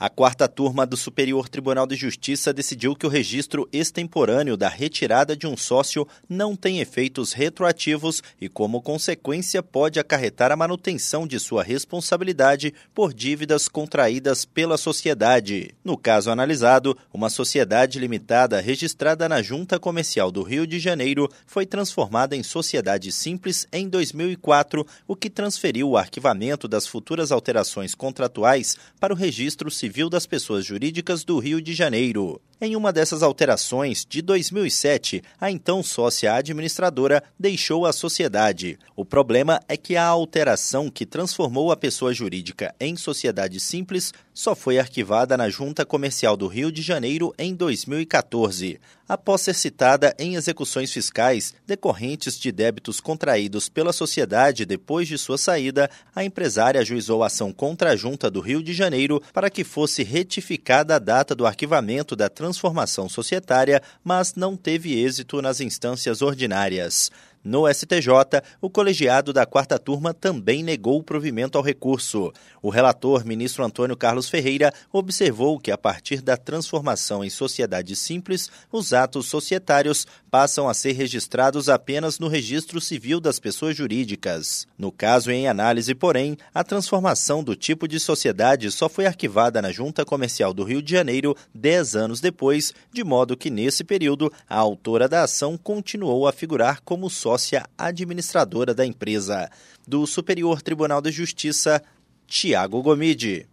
A quarta turma do Superior Tribunal de Justiça decidiu que o registro extemporâneo da retirada de um sócio não tem efeitos retroativos e, como consequência, pode acarretar a manutenção de sua responsabilidade por dívidas contraídas pela sociedade. No caso analisado, uma sociedade limitada registrada na Junta Comercial do Rio de Janeiro foi transformada em sociedade simples em 2004, o que transferiu o arquivamento das futuras alterações contratuais para o registro civil Civil das Pessoas Jurídicas do Rio de Janeiro. Em uma dessas alterações, de 2007, a então sócia administradora deixou a sociedade. O problema é que a alteração que transformou a pessoa jurídica em sociedade simples só foi arquivada na Junta Comercial do Rio de Janeiro em 2014. Após ser citada em execuções fiscais decorrentes de débitos contraídos pela sociedade depois de sua saída, a empresária ajuizou ação contra a Junta do Rio de Janeiro para que fosse retificada a data do arquivamento da transformação societária, mas não teve êxito nas instâncias ordinárias. No STJ, o colegiado da quarta turma também negou o provimento ao recurso. O relator, ministro Antônio Carlos Ferreira, observou que, a partir da transformação em sociedade simples, os atos societários passam a ser registrados apenas no registro civil das pessoas jurídicas. No caso em análise, porém, a transformação do tipo de sociedade só foi arquivada na Junta Comercial do Rio de Janeiro dez anos depois, de modo que, nesse período, a autora da ação continuou a figurar como sócia sócia administradora da empresa. Do Superior Tribunal de Justiça, Tiago Gomide.